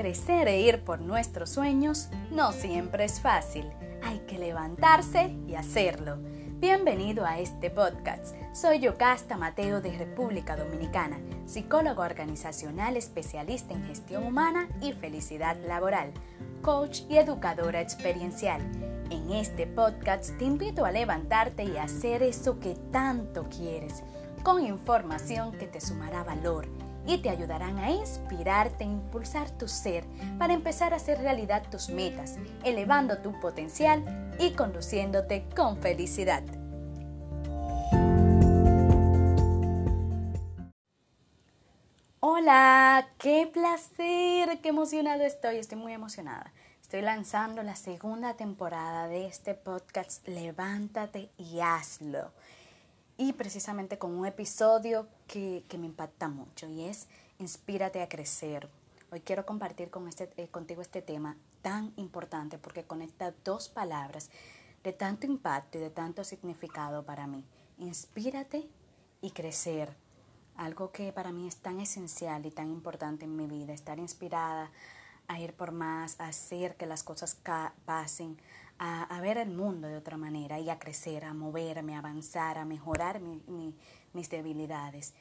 Crecer e ir por nuestros sueños no siempre es fácil. Hay que levantarse y hacerlo. Bienvenido a este podcast. Soy Yocasta Mateo de República Dominicana, psicólogo organizacional especialista en gestión humana y felicidad laboral, coach y educadora experiencial. En este podcast te invito a levantarte y hacer eso que tanto quieres, con información que te sumará valor y te ayudarán a inspirarte e impulsar tu ser para empezar a hacer realidad tus metas, elevando tu potencial y conduciéndote con felicidad. Hola, qué placer, qué emocionado estoy, estoy muy emocionada. Estoy lanzando la segunda temporada de este podcast Levántate y hazlo y precisamente con un episodio que, me impacta mucho y es Inspírate a crecer. Hoy quiero compartir con este, eh, contigo este tema tan importante porque conecta dos palabras de tanto impacto y de tanto significado para mí. Inspírate y crecer. Algo que para mí es tan esencial y tan importante en mi vida, estar inspirada a ir por más, a hacer que las cosas pasen, a, ver el mundo de otra manera y a crecer, a moverme, a avanzar, a mejorar mis debilidades.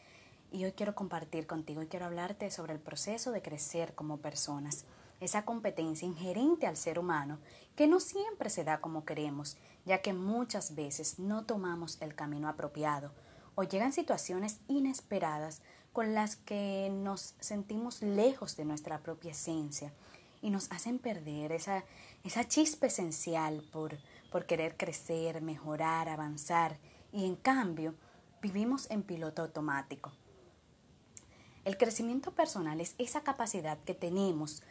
Y hoy quiero compartir contigo y quiero hablarte sobre el proceso de crecer como personas, esa competencia inherente al ser humano que no siempre se da como queremos, ya que muchas veces no tomamos el camino apropiado o llegan situaciones inesperadas con las que nos sentimos lejos de nuestra propia esencia y nos hacen perder esa, esa chispa esencial por, por querer crecer, mejorar, avanzar y en cambio vivimos en piloto automático. El crecimiento personal es esa capacidad que tenemos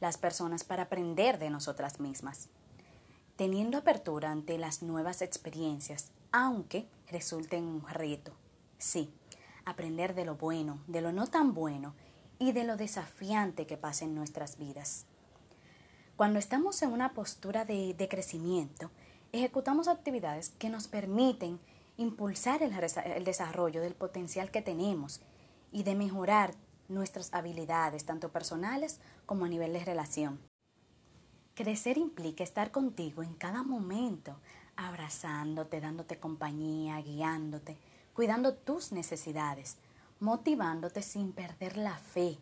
las personas para aprender de nosotras mismas, teniendo apertura ante las nuevas experiencias, aunque resulten un reto. Sí, aprender de lo bueno, de lo no tan bueno y de lo desafiante que pasa en nuestras vidas. Cuando estamos en una postura de, crecimiento, ejecutamos actividades que nos permiten impulsar el, el desarrollo del potencial que tenemos y de mejorar nuestras habilidades, tanto personales como a nivel de relación. Crecer implica estar contigo en cada momento, abrazándote, dándote compañía, guiándote, cuidando tus necesidades, motivándote sin perder la fe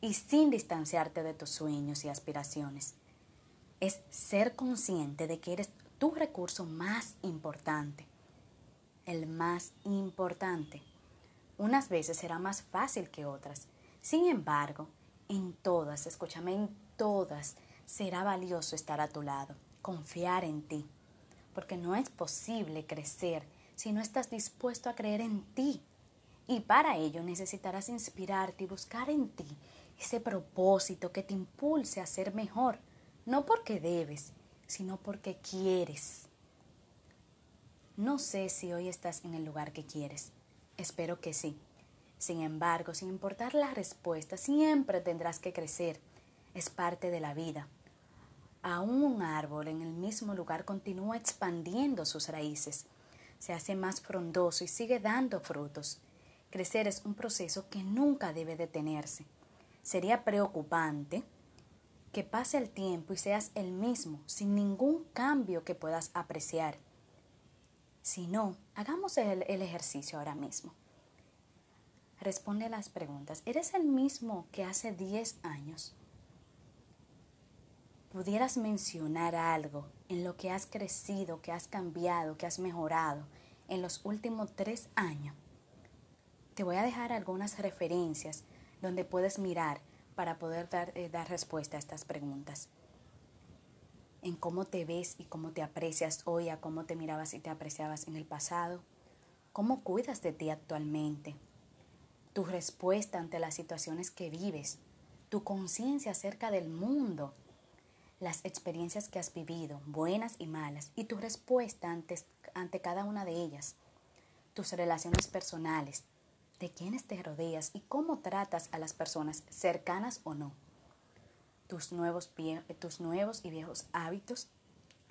y sin distanciarte de tus sueños y aspiraciones es ser consciente de que eres tu recurso más importante, el más importante. Unas veces será más fácil que otras. Sin embargo, en todas, escúchame, en todas será valioso estar a tu lado, confiar en ti, porque no es posible crecer si no estás dispuesto a creer en ti. Y para ello necesitarás inspirarte y buscar en ti ese propósito que te impulse a ser mejor no porque debes, sino porque quieres. No sé si hoy estás en el lugar que quieres. Espero que sí. Sin embargo, sin importar la respuesta, siempre tendrás que crecer. Es parte de la vida. Aún un árbol en el mismo lugar continúa expandiendo sus raíces. Se hace más frondoso y sigue dando frutos. Crecer es un proceso que nunca debe detenerse. Sería preocupante que pase el tiempo y seas el mismo, sin ningún cambio que puedas apreciar. Si no, hagamos el, ejercicio ahora mismo. Responde a las preguntas. ¿Eres el mismo que hace 10 años? ¿Pudieras mencionar algo en lo que has crecido, que has cambiado, que has mejorado en los últimos tres años? Te voy a dejar algunas referencias donde puedes mirar para poder dar, eh, dar respuesta a estas preguntas. En cómo te ves y cómo te aprecias hoy, a cómo te mirabas y te apreciabas en el pasado. ¿Cómo cuidas de ti actualmente? Tu respuesta ante las situaciones que vives. Tu conciencia acerca del mundo. Las experiencias que has vivido, buenas y malas. Y tu respuesta ante, ante cada una de ellas. Tus relaciones personales, de quiénes te rodeas y cómo tratas a las personas cercanas o no. Tus nuevos, tus nuevos y viejos hábitos,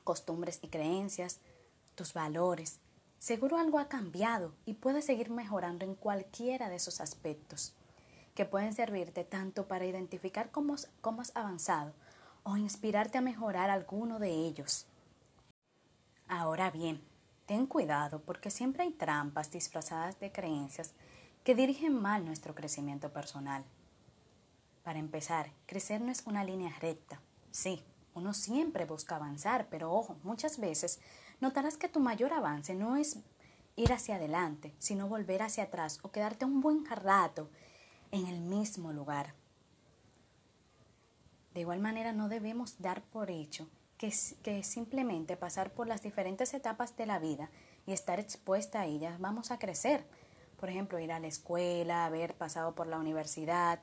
costumbres y creencias, tus valores. Seguro algo ha cambiado y puedes seguir mejorando en cualquiera de esos aspectos. que pueden servirte tanto para identificar cómo, cómo has avanzado o inspirarte a mejorar alguno de ellos. Ahora bien, ten cuidado porque siempre hay trampas disfrazadas de creencias que dirigen mal nuestro crecimiento personal. Para empezar, crecer no es una línea recta. Sí, uno siempre busca avanzar, pero ojo, muchas veces notarás que tu mayor avance no es ir hacia adelante, sino volver hacia atrás o quedarte un buen rato en el mismo lugar. De igual manera, no debemos dar por hecho que, que simplemente pasar por las diferentes etapas de la vida y estar expuesta a ellas vamos a crecer por ejemplo, ir a la escuela, haber pasado por la universidad,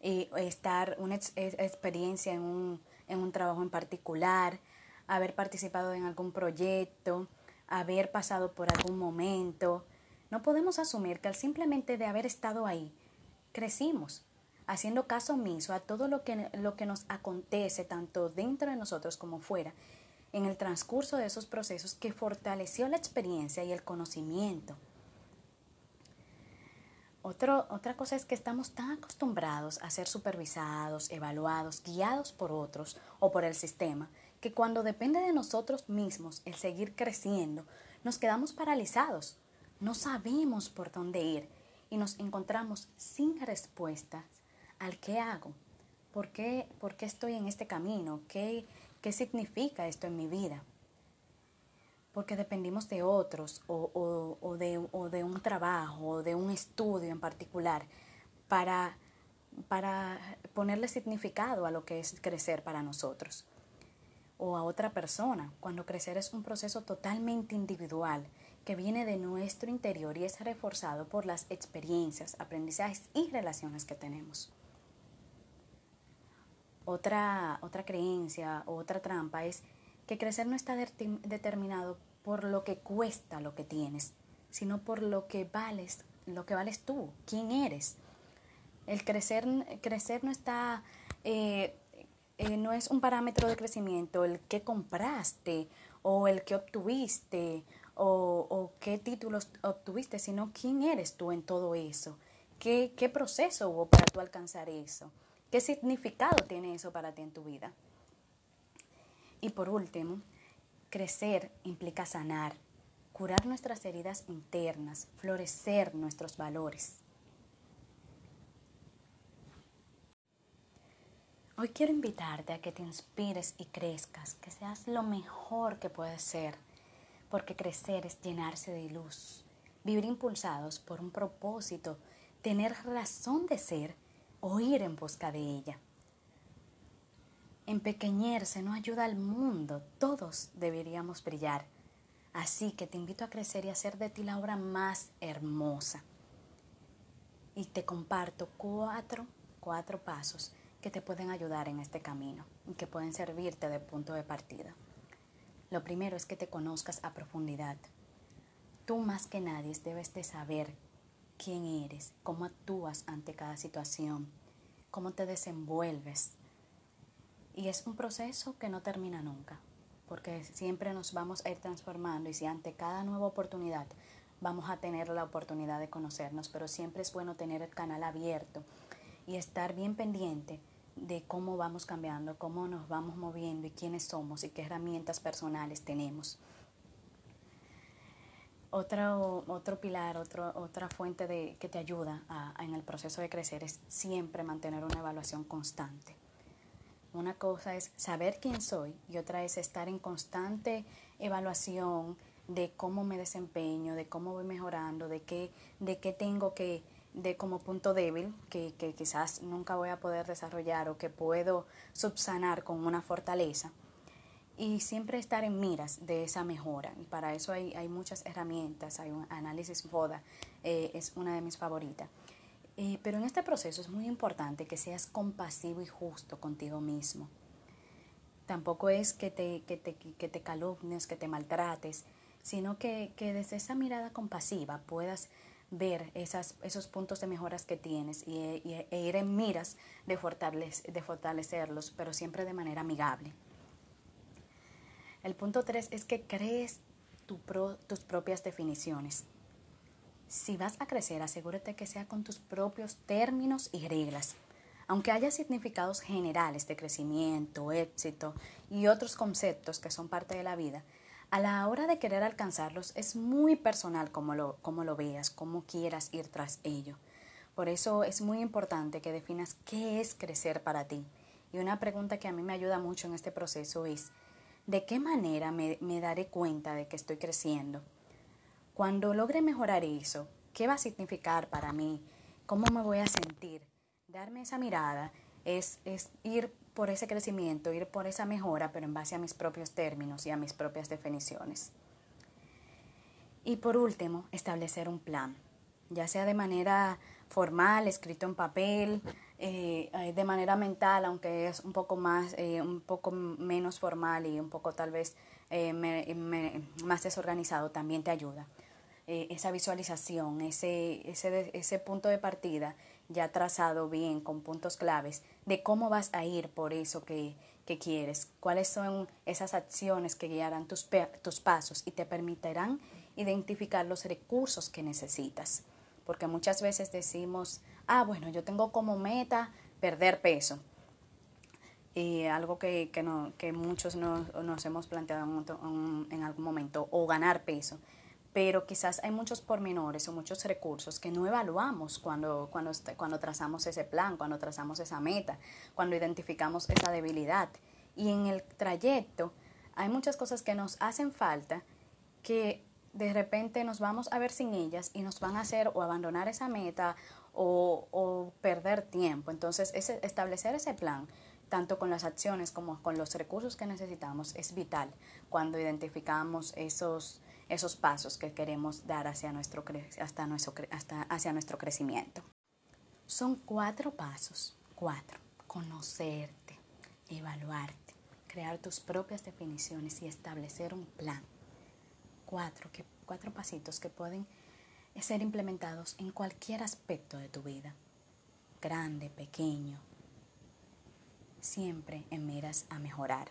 y estar una experiencia en un, en un trabajo en particular, haber participado en algún proyecto, haber pasado por algún momento. No podemos asumir que al simplemente de haber estado ahí, crecimos, haciendo caso omiso a todo lo que, lo que nos acontece, tanto dentro de nosotros como fuera, en el transcurso de esos procesos que fortaleció la experiencia y el conocimiento otra cosa es que estamos tan acostumbrados a ser supervisados, evaluados, guiados por otros o por el sistema, que cuando depende de nosotros mismos el seguir creciendo, nos quedamos paralizados, no sabemos por dónde ir y nos encontramos sin respuestas al qué hago, por qué, por qué estoy en este camino, qué, qué significa esto en mi vida porque dependimos de otros o, o, de, o, de, un trabajo o de un estudio en particular para, para ponerle significado a lo que es crecer para nosotros o a otra persona, cuando crecer es un proceso totalmente individual que viene de nuestro interior y es reforzado por las experiencias, aprendizajes y relaciones que tenemos. Otra, otra creencia o otra trampa es que crecer no está determinado por lo que cuesta lo que tienes, sino por lo que vales, lo que vales tú, quién eres. El crecer, crecer no está, eh, eh, no es un parámetro de crecimiento el que compraste o el que obtuviste o, o, qué títulos obtuviste, sino quién eres tú en todo eso. ¿Qué, ¿Qué proceso hubo para tú alcanzar eso? ¿Qué significado tiene eso para ti en tu vida? Y por último, crecer implica sanar, curar nuestras heridas internas, florecer nuestros valores. Hoy quiero invitarte a que te inspires y crezcas, que seas lo mejor que puedes ser, porque crecer es llenarse de luz, vivir impulsados por un propósito, tener razón de ser o ir en busca de ella. Empequeñerse no ayuda al mundo, todos deberíamos brillar. Así que te invito a crecer y hacer de ti la obra más hermosa. Y te comparto cuatro, cuatro pasos que te pueden ayudar en este camino y que pueden servirte de punto de partida. Lo primero es que te conozcas a profundidad. Tú más que nadie debes de saber quién eres, cómo actúas ante cada situación, cómo te desenvuelves y es un proceso que no termina nunca, porque siempre nos vamos a ir transformando y si ante cada nueva oportunidad vamos a tener la oportunidad de conocernos, pero siempre es bueno tener el canal abierto y estar bien pendiente de cómo vamos cambiando, cómo nos vamos moviendo y quiénes somos y qué herramientas personales tenemos. Otro, otro pilar, otro, otra fuente de, que te ayuda en el proceso de crecer es siempre mantener una evaluación constante. Una cosa es saber quién soy y otra es estar en constante evaluación de cómo me desempeño, de cómo voy mejorando, de qué, de qué tengo que, de como punto débil que, que quizás nunca voy a poder desarrollar o que puedo subsanar con una fortaleza. Y siempre estar en miras de esa mejora. Y para eso hay, hay muchas herramientas. Hay un análisis FODA, eh, es una de mis favoritas eh, pero en este proceso es muy importante que seas compasivo y justo contigo mismo. Tampoco es que te, que te, que te calumnies, que te maltrates, sino que, que, desde esa mirada compasiva puedas ver esas, esos puntos de mejoras que tienes y, e ir en miras de, de fortalecerlos, pero siempre de manera amigable. El punto tres es que crees tu tus propias definiciones. Si vas a crecer, asegúrate que sea con tus propios términos y reglas. Aunque haya significados generales de crecimiento, éxito y otros conceptos que son parte de la vida, a la hora de querer alcanzarlos es muy personal como lo, como lo veas, cómo quieras ir tras ello. Por eso es muy importante que definas qué es crecer para ti. Y una pregunta que a mí me ayuda mucho en este proceso es, ¿de qué manera me, me daré cuenta de que estoy creciendo? Cuando logre mejorar eso, ¿qué va a significar para mí? ¿Cómo me voy a sentir? Darme esa mirada es, es ir por ese crecimiento, ir por esa mejora, pero en base a mis propios términos y a mis propias definiciones. Y por último, establecer un plan, ya sea de manera formal, escrito en papel, eh, eh, de manera mental, aunque es un poco más, eh, un poco menos formal y un poco tal vez más desorganizado, también te ayuda. Esa visualización, ese, ese, ese punto de partida ya trazado bien con puntos claves de cómo vas a ir por eso que, que quieres, cuáles son esas acciones que guiarán tus, tus pasos y te permitirán identificar los recursos que necesitas. Porque muchas veces decimos, ah, bueno, yo tengo como meta perder peso. Y algo que, que, no, que muchos nos, nos hemos planteado en algún momento, o ganar peso pero quizás hay muchos pormenores o muchos recursos que no evaluamos cuando, cuando, cuando trazamos ese plan, cuando trazamos esa meta, cuando identificamos esa debilidad. Y en el trayecto hay muchas cosas que nos hacen falta que de repente nos vamos a ver sin ellas y nos van a hacer o abandonar esa meta o, perder tiempo. Entonces, establecer ese plan, tanto con las acciones como con los recursos que necesitamos, es vital cuando identificamos esos esos pasos que queremos dar hacia nuestro, hasta nuestro, hasta hacia nuestro crecimiento. Son cuatro pasos, cuatro. Conocerte, evaluarte, crear tus propias definiciones y establecer un plan. Cuatro, que, cuatro pasitos que pueden ser implementados en cualquier aspecto de tu vida, grande, pequeño, siempre en miras a mejorar,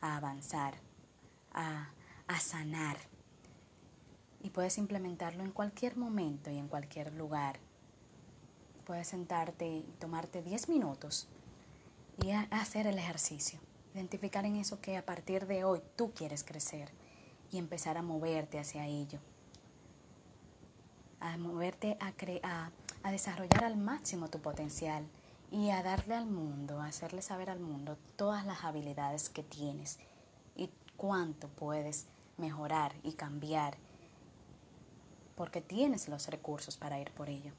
a avanzar, a, a sanar y puedes implementarlo en cualquier momento y en cualquier lugar. Puedes sentarte y tomarte 10 minutos y hacer el ejercicio. Identificar en eso que a partir de hoy tú quieres crecer y empezar a moverte hacia ello. A moverte a, a, a desarrollar al máximo tu potencial y a darle al mundo, a hacerle saber al mundo todas las habilidades que tienes y cuánto puedes mejorar y cambiar porque tienes los recursos para ir por ello.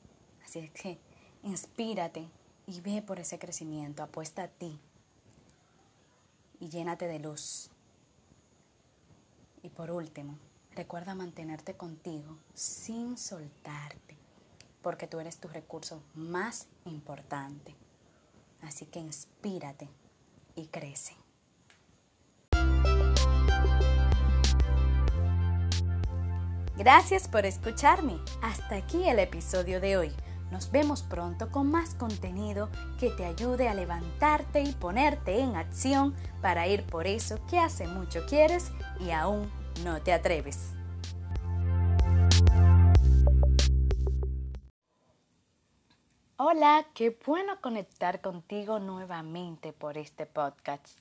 Así es que inspírate y ve por ese crecimiento, apuesta a ti y llénate de luz. Y por último, recuerda mantenerte contigo sin soltarte, porque tú eres tu recurso más importante. Así que inspírate y crece. Gracias por escucharme. Hasta aquí el episodio de hoy. Nos vemos pronto con más contenido que te ayude a levantarte y ponerte en acción para ir por eso que hace mucho quieres y aún no te atreves. Hola, qué bueno conectar contigo nuevamente por este podcast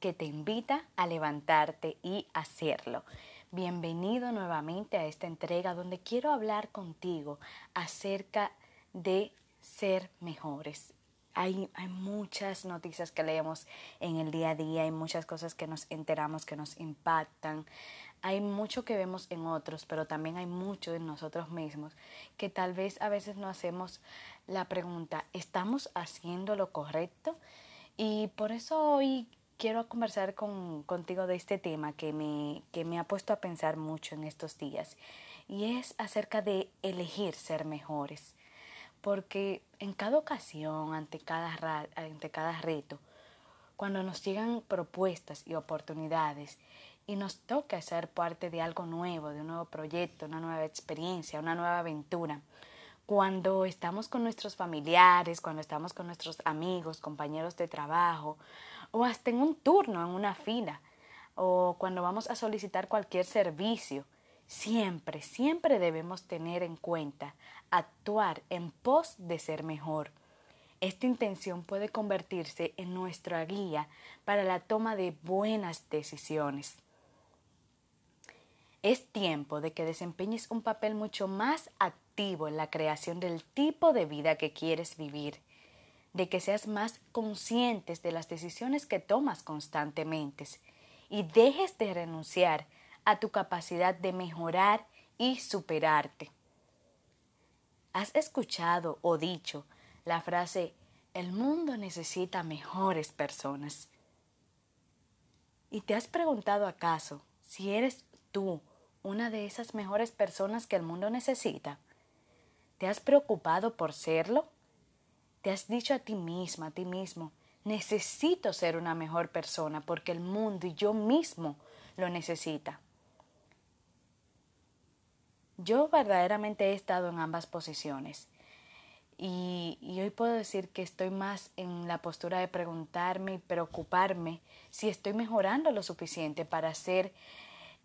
que te invita a levantarte y hacerlo. Bienvenido nuevamente a esta entrega donde quiero hablar contigo acerca de ser mejores. Hay, hay, muchas noticias que leemos en el día a día, hay muchas cosas que nos enteramos que nos impactan, hay mucho que vemos en otros, pero también hay mucho en nosotros mismos que tal vez a veces no hacemos la pregunta, ¿estamos haciendo lo correcto? Y por eso hoy quiero conversar con, contigo de este tema que me, que me ha puesto a pensar mucho en estos días y es acerca de elegir ser mejores. Porque en cada ocasión, ante cada, ante cada reto, cuando nos llegan propuestas y oportunidades y nos toca ser parte de algo nuevo, de un nuevo proyecto, una nueva experiencia, una nueva aventura, cuando estamos con nuestros familiares, cuando estamos con nuestros amigos, compañeros de trabajo, o hasta en un turno, en una fila, o cuando vamos a solicitar cualquier servicio siempre, siempre debemos tener en cuenta actuar en pos de ser mejor. Esta intención puede convertirse en nuestra guía para la toma de buenas decisiones. Es tiempo de que desempeñes un papel mucho más activo en la creación del tipo de vida que quieres vivir, de que seas más conscientes de las decisiones que tomas constantemente y dejes de renunciar a tu capacidad de mejorar y superarte. ¿Has escuchado o dicho la frase el mundo necesita mejores personas? ¿Y te has preguntado acaso si eres tú una de esas mejores personas que el mundo necesita? ¿Te has preocupado por serlo? ¿Te has dicho a ti misma, a ti mismo, necesito ser una mejor persona porque el mundo y yo mismo lo necesita? Yo verdaderamente he estado en ambas posiciones y, y, hoy puedo decir que estoy más en la postura de preguntarme y preocuparme si estoy mejorando lo suficiente para ser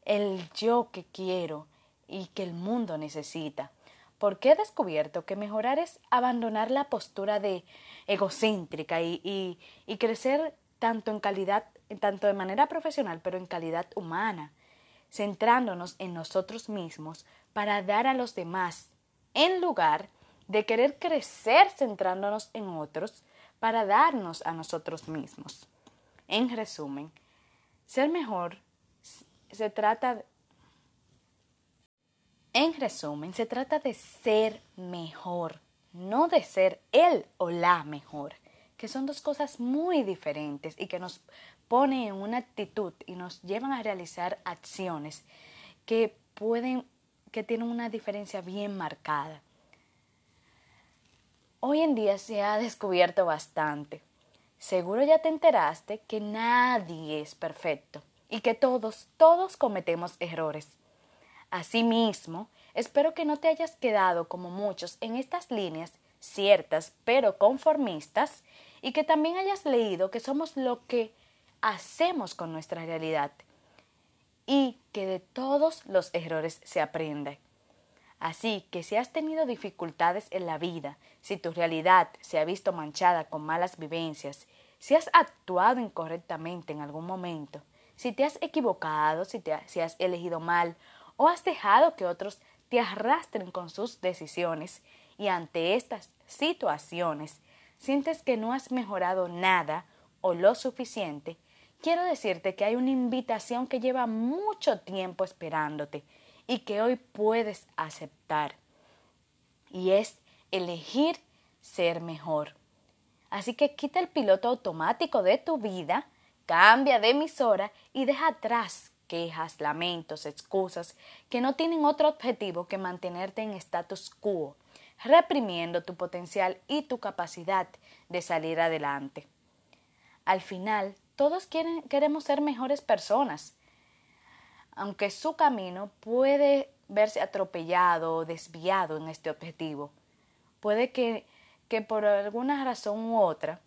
el yo que quiero y que el mundo necesita. Porque he descubierto que mejorar es abandonar la postura de egocéntrica y, crecer tanto en calidad, tanto de manera profesional, pero en calidad humana, centrándonos en nosotros mismos para dar a los demás, en lugar de querer crecer centrándonos en otros para darnos a nosotros mismos. En resumen, ser mejor se trata en resumen, se trata de ser mejor, no de ser él o la mejor, que son dos cosas muy diferentes y que nos ponen en una actitud y nos llevan a realizar acciones que pueden, que tienen una diferencia bien marcada. Hoy en día se ha descubierto bastante. Seguro ya te enteraste que nadie es perfecto y que todos, todos cometemos errores. Asimismo, espero que no te hayas quedado como muchos en estas líneas ciertas pero conformistas y que también hayas leído que somos lo que hacemos con nuestra realidad y que de todos los errores se aprende. Así que si has tenido dificultades en la vida, si tu realidad se ha visto manchada con malas vivencias, si has actuado incorrectamente en algún momento, si te has equivocado, si, te, has elegido mal o has dejado que otros te arrastren con sus decisiones y ante estas situaciones sientes que no has mejorado nada o lo suficiente, quiero decirte que hay una invitación que lleva mucho tiempo esperándote y que hoy puedes aceptar. Y es elegir ser mejor. Así que quita el piloto automático de tu vida Cambia de emisora y deja atrás quejas, lamentos, excusas que no tienen otro objetivo que mantenerte en status quo, reprimiendo tu potencial y tu capacidad de salir adelante. Al final, todos queremos ser mejores personas, aunque su camino puede verse atropellado o desviado en este objetivo. Puede que, que por alguna razón u otra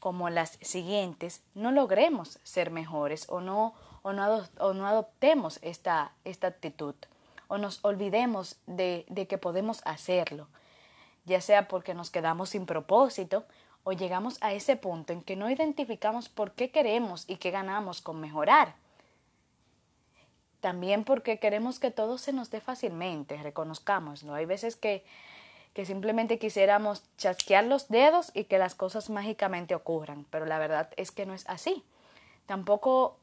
como las siguientes, no logremos ser mejores o no, o no, o no adoptemos esta, esta actitud o nos olvidemos de, de que podemos hacerlo, ya sea porque nos quedamos sin propósito o llegamos a ese punto en que no identificamos por qué queremos y qué ganamos con mejorar. También porque queremos que todo se nos dé fácilmente, reconozcámoslo. Hay veces que que simplemente quisiéramos chasquear los dedos y que las cosas mágicamente ocurran, pero la verdad es que no es así. Tampoco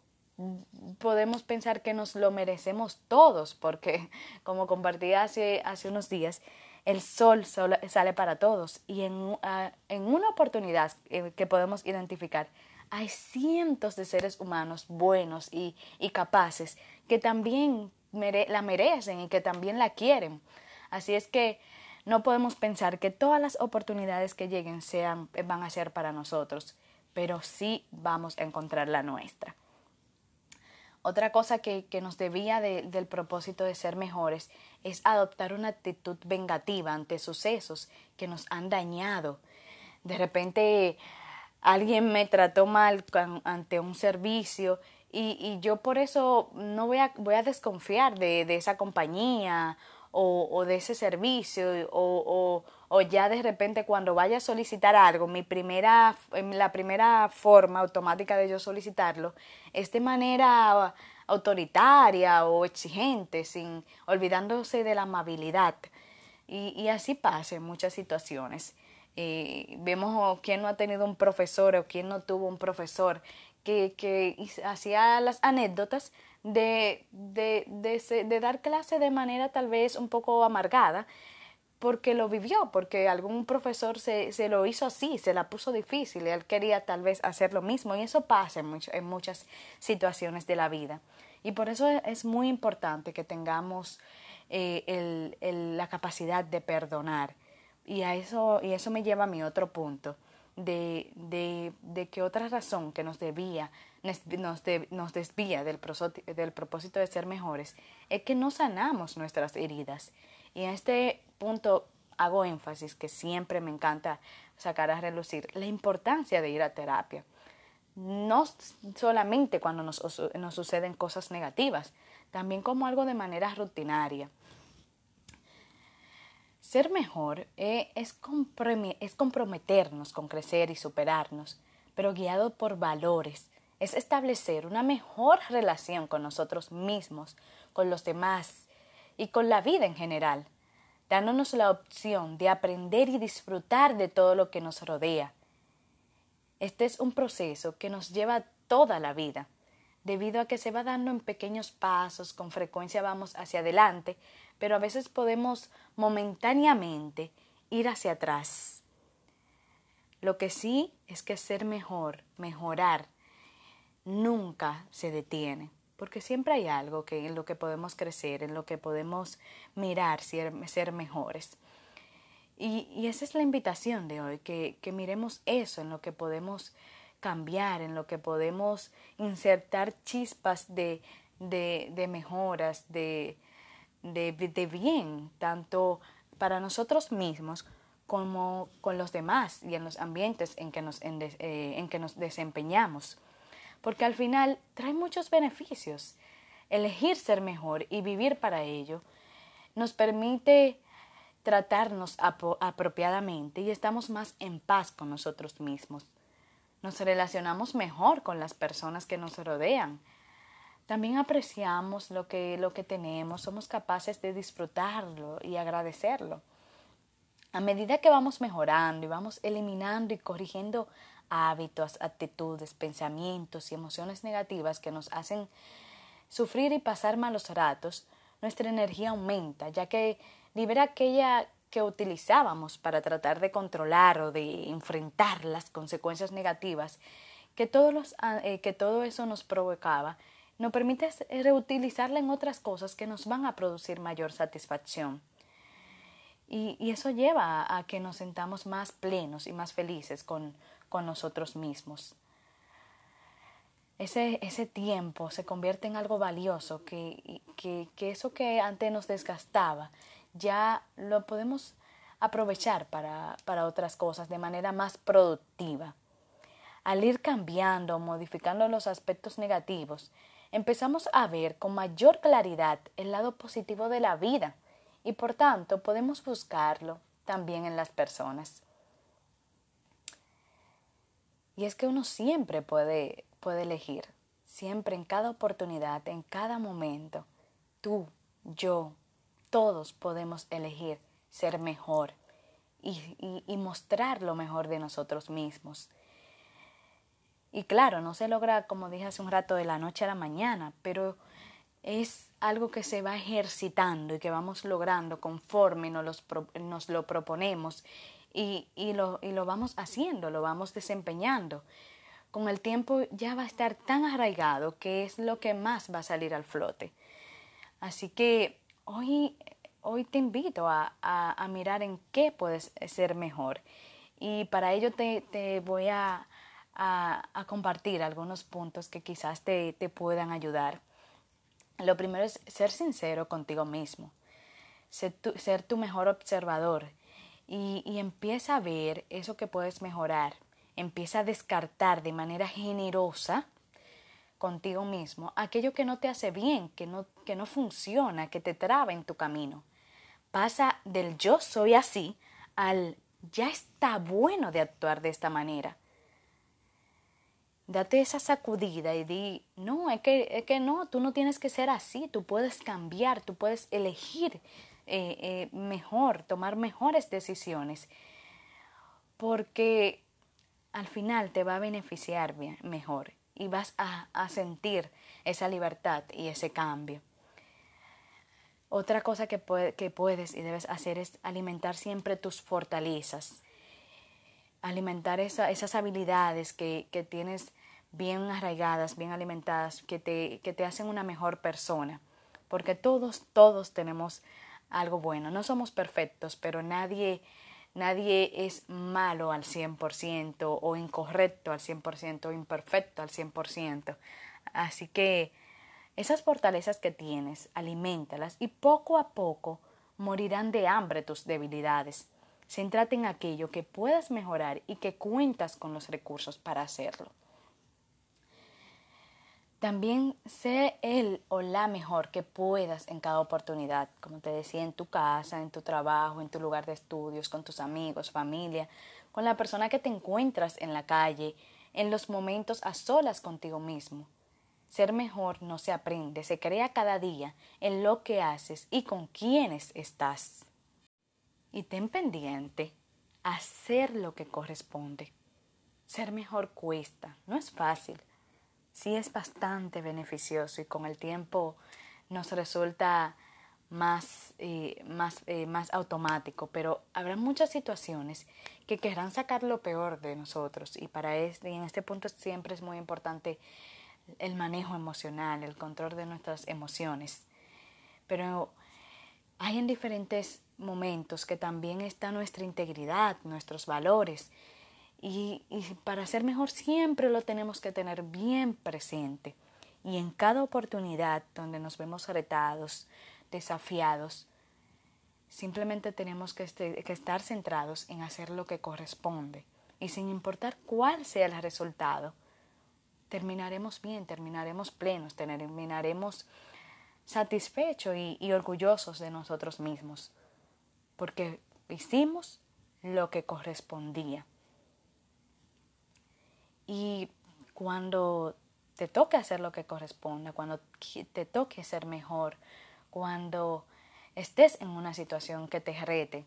podemos pensar que nos lo merecemos todos, porque como compartí hace, hace unos días, el sol sale para todos y en, en una oportunidad eh, que podemos identificar, hay cientos de seres humanos buenos y, y capaces que también la merecen y que también la quieren. Así es que no podemos pensar que todas las oportunidades que lleguen sean, van a ser para nosotros, pero sí vamos a encontrar la nuestra. Otra cosa que, nos debía del propósito de ser mejores es adoptar una actitud vengativa ante sucesos que nos han dañado. De repente alguien me trató mal ante un servicio y, yo por eso no voy a, voy a desconfiar de, de esa compañía o, de ese servicio o, o, ya de repente cuando vaya a solicitar algo, mi primera, la primera forma automática de yo solicitarlo es de manera autoritaria o exigente, sin olvidándose de la amabilidad. Y, y así pasa en muchas situaciones. Eh, vemos quién no ha tenido un profesor o quién no tuvo un profesor que, que hacía las anécdotas de, de, de, dar clase de manera tal vez un poco amargada, porque lo vivió, porque algún profesor se, se lo hizo así, se la puso difícil y él quería tal vez hacer lo mismo y eso pasa en, en muchas situaciones de la vida. Y por eso es muy importante que tengamos eh, la capacidad de perdonar. Y, a eso, y eso me lleva a mi otro punto, de, de, de que otra razón que nos debía, nos, desvía del, propósito de ser mejores, es que no sanamos nuestras heridas. Y en este punto hago énfasis que siempre me encanta sacar a relucir la importancia de ir a terapia no solamente cuando nos, suceden cosas negativas, también como algo de manera rutinaria. Ser mejor eh, es comprometernos con crecer y superarnos, pero guiado por valores. Es establecer una mejor relación con nosotros mismos, con los demás y con la vida en general, dándonos la opción de aprender y disfrutar de todo lo que nos rodea este es un proceso que nos lleva toda la vida, debido a que se va dando en pequeños pasos, con frecuencia vamos hacia adelante, pero a veces podemos momentáneamente ir hacia atrás. Lo que sí es que ser mejor, mejorar, nunca se detiene, porque siempre hay algo en lo que podemos crecer, en lo que podemos mirar, ser, ser mejores. Y, esa es la invitación de hoy, que, que miremos eso, en lo que podemos cambiar, en lo que podemos insertar chispas de, de, de mejoras, de, de, de, bien, tanto para nosotros mismos como con los demás y en los ambientes en que nos, en, eh, en que nos desempeñamos. Porque al final trae muchos beneficios. Elegir ser mejor y vivir para ello nos permite tratarnos apropiadamente y estamos más en paz con nosotros mismos. Nos relacionamos mejor con las personas que nos rodean. También apreciamos lo que, lo que tenemos, somos capaces de disfrutarlo y agradecerlo. A medida que vamos mejorando y vamos eliminando y corrigiendo hábitos, actitudes, pensamientos y emociones negativas que nos hacen sufrir y pasar malos ratos, nuestra energía aumenta, ya que libera aquella que utilizábamos para tratar de controlar o de enfrentar las consecuencias negativas que, ah, eh, que todo eso nos provocaba, nos permite reutilizarla en otras cosas que nos van a producir mayor satisfacción. Y, y eso lleva a, a, que nos sentamos más plenos y más felices con, con nosotros mismos. Ese, ese, tiempo se convierte en algo valioso, que, que, que eso que antes nos desgastaba, ya lo podemos aprovechar para, para otras cosas de manera más productiva. Al ir cambiando, modificando los aspectos negativos, empezamos a ver con mayor claridad el lado positivo de la vida y por tanto podemos buscarlo también en las personas. Y es que uno siempre puede, puede elegir, siempre en cada oportunidad, en cada momento, tú, yo, todos podemos elegir ser mejor y, y, mostrar lo mejor de nosotros mismos. Y claro, no se logra, como dije hace un rato, de la noche a la mañana, pero es algo que se va ejercitando y que vamos logrando conforme nos, nos lo proponemos y, y, lo, y lo vamos haciendo, lo vamos desempeñando. Con el tiempo ya va a estar tan arraigado que es lo que más va a salir al flote. Así que hoy, hoy te invito a, a, mirar en qué puedes ser mejor. Y para ello te, te voy a, a, compartir algunos puntos que quizás te, te puedan ayudar. Lo primero es ser sincero contigo mismo, ser tu, ser tu mejor observador y, empieza a ver eso que puedes mejorar. Empieza a descartar de manera generosa contigo mismo aquello que no te hace bien, que no, que no funciona, que te traba en tu camino. Pasa del yo soy así al ya está bueno de actuar de esta manera. Date esa sacudida y di, no, es que, es que no, tú no tienes que ser así, tú puedes cambiar, tú puedes elegir eh, eh, mejor, tomar mejores decisiones, porque al final te va a beneficiar mejor y vas a, a sentir esa libertad y ese cambio. Otra cosa que, que, puedes y debes hacer es alimentar siempre tus fortalezas, alimentar esas habilidades que, que, tienes bien arraigadas, bien alimentadas, que te, que te hacen una mejor persona, porque todos, todos tenemos algo bueno. No somos perfectos, pero nadie, nadie es malo al 100% o incorrecto al 100% o imperfecto al 100%. Así que esas fortalezas que tienes, alimentalas y poco a poco morirán de hambre tus debilidades. Céntrate en aquello que puedas mejorar y que cuentas con los recursos para hacerlo. También sé el o la mejor que puedas en cada oportunidad, como te decía, en tu casa, en tu trabajo, en tu lugar de estudios, con tus amigos, familia, con la persona que te encuentras en la calle, en los momentos a solas contigo mismo. Ser mejor no se aprende, se crea cada día en lo que haces y con quienes estás. Y ten pendiente, hacer lo que corresponde. Ser mejor cuesta, no es fácil sí es bastante beneficioso y con el tiempo nos resulta más, eh, más, eh, más automático, pero habrá muchas situaciones que querrán sacar lo peor de nosotros y para este, y en este punto siempre es muy importante el manejo emocional, el control de nuestras emociones. Pero hay en diferentes momentos que también está nuestra integridad, nuestros valores, y, para ser mejor siempre lo tenemos que tener bien presente. Y en cada oportunidad donde nos vemos retados, desafiados, simplemente tenemos que, este, que estar centrados en hacer lo que corresponde. Y sin importar cuál sea el resultado, terminaremos bien, terminaremos plenos, terminaremos satisfechos y, y, orgullosos de nosotros mismos, porque hicimos lo que correspondía. Y cuando te toque hacer lo que corresponde, cuando te toque ser mejor, cuando estés en una situación que te rete,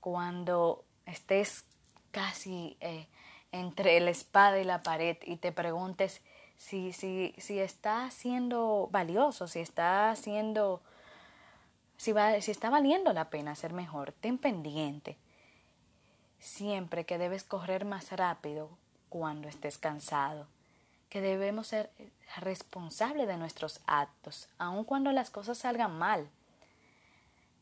cuando estés casi eh, entre la espada y la pared y te preguntes si, si, si está siendo valioso, si está siendo, si, va, si está valiendo la pena ser mejor, ten pendiente. Siempre que debes correr más rápido cuando estés cansado, que debemos ser responsables de nuestros actos, aun cuando las cosas salgan mal.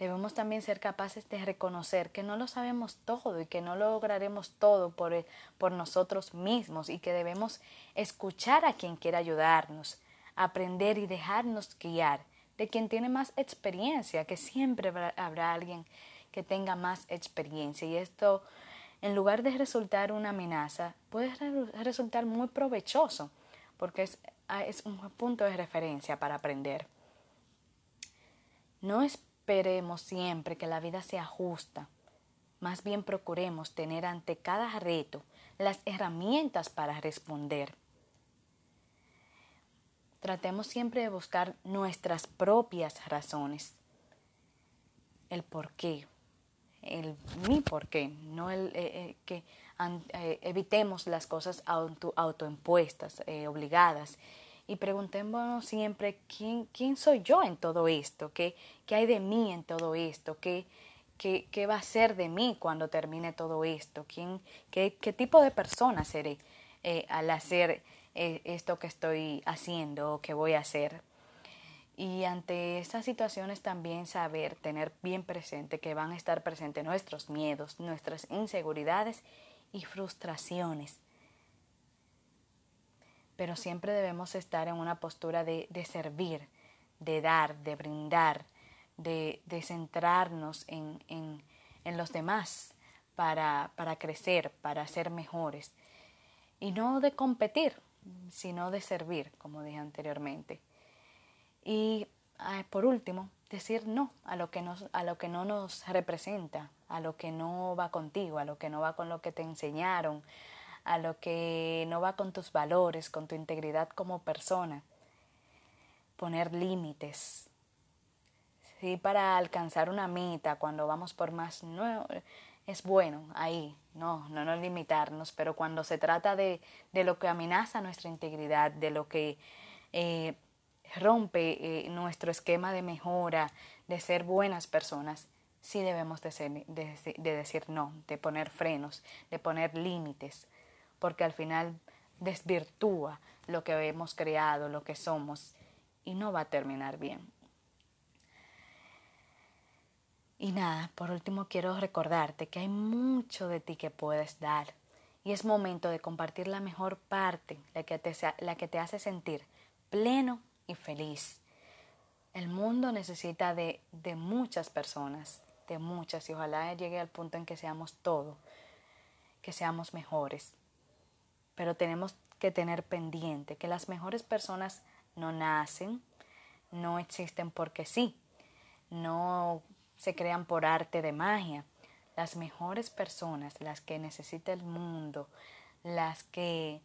Debemos también ser capaces de reconocer que no lo sabemos todo y que no lograremos todo por, por nosotros mismos y que debemos escuchar a quien quiera ayudarnos, aprender y dejarnos guiar de quien tiene más experiencia, que siempre habrá alguien que tenga más experiencia. Y esto en lugar de resultar una amenaza, puede resultar muy provechoso porque ah, es, un punto de referencia para aprender. No esperemos siempre que la vida sea justa, más bien procuremos tener ante cada reto las herramientas para responder. Tratemos siempre de buscar nuestras propias razones, el por qué, el mi por qué, no el eh, eh, que eh, evitemos las cosas auto, autoimpuestas, obligadas, y preguntémonos siempre quién, quién soy yo en todo esto, qué, qué hay de mí en todo esto, qué, qué, qué va a ser de mí cuando termine todo esto, quién, qué, qué tipo de persona seré al hacer esto que estoy haciendo o que voy a hacer. Y ante esas situaciones también saber, tener bien presente que van a estar presentes nuestros miedos, nuestras inseguridades y frustraciones. Pero siempre debemos estar en una postura de, servir, de dar, de brindar, de, centrarnos en, en, los demás para, para crecer, para ser mejores. Y no de competir, sino de servir, como dije anteriormente. Y por último, decir no a lo, que nos, a lo que no nos representa, a lo que no va contigo, a lo que no va con lo que te enseñaron, a lo que no va con tus valores, con tu integridad como persona. Poner límites. Sí, para alcanzar una meta, cuando vamos por más, no, es bueno ahí, no, no nos limitarnos, pero cuando se trata de, de lo que amenaza nuestra integridad, de lo que eh, rompe eh, nuestro esquema de mejora, de ser buenas personas, sí debemos de, ser, de, de decir no, de poner frenos, de poner límites, porque al final desvirtúa lo que hemos creado, lo que somos, y no va a terminar bien. Y nada, por último quiero recordarte que hay mucho de ti que puedes dar y es momento de compartir la mejor parte, la que te, la que te hace sentir pleno y feliz. El mundo necesita de, de muchas personas, de muchas, y ojalá llegue al punto en que seamos todo, que seamos mejores. Pero tenemos que tener pendiente que las mejores personas no nacen, no existen porque sí, no se crean por arte de magia. Las mejores personas, las que necesita el mundo, las que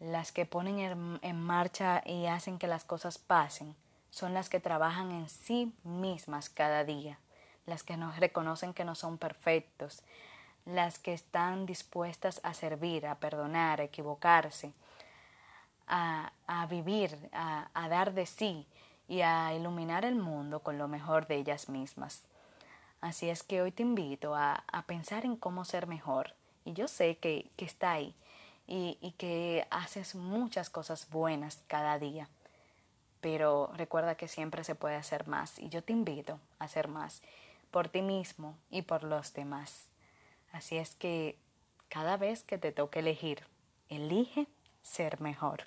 las que ponen en marcha y hacen que las cosas pasen, son las que trabajan en sí mismas cada día, las que nos reconocen que no son perfectos, las que están dispuestas a servir, a perdonar, a equivocarse, a, a vivir, a, a dar de sí y a iluminar el mundo con lo mejor de ellas mismas. Así es que hoy te invito a, a pensar en cómo ser mejor. Y yo sé que, que está ahí y, que haces muchas cosas buenas cada día. Pero recuerda que siempre se puede hacer más y yo te invito a hacer más por ti mismo y por los demás. Así es que cada vez que te toque elegir, elige ser mejor.